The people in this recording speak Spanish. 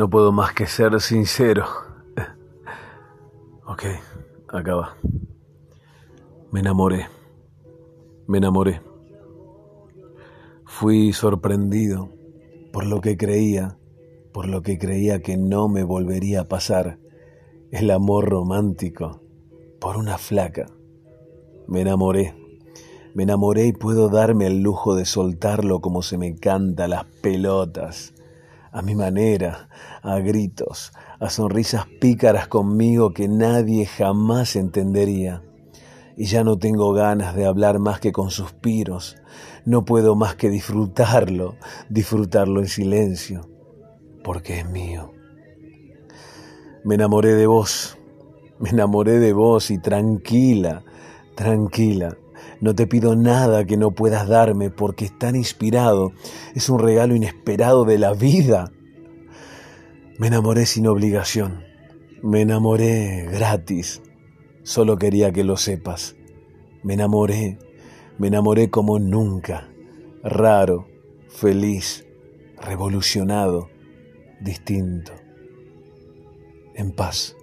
No puedo más que ser sincero. Ok, acaba. Me enamoré. Me enamoré. Fui sorprendido por lo que creía, por lo que creía que no me volvería a pasar. El amor romántico por una flaca. Me enamoré. Me enamoré y puedo darme el lujo de soltarlo como se me canta las pelotas a mi manera, a gritos, a sonrisas pícaras conmigo que nadie jamás entendería. Y ya no tengo ganas de hablar más que con suspiros, no puedo más que disfrutarlo, disfrutarlo en silencio, porque es mío. Me enamoré de vos, me enamoré de vos y tranquila, tranquila, no te pido nada que no puedas darme porque es tan inspirado. Es un regalo inesperado de la vida. Me enamoré sin obligación. Me enamoré gratis. Solo quería que lo sepas. Me enamoré. Me enamoré como nunca. Raro, feliz, revolucionado, distinto. En paz.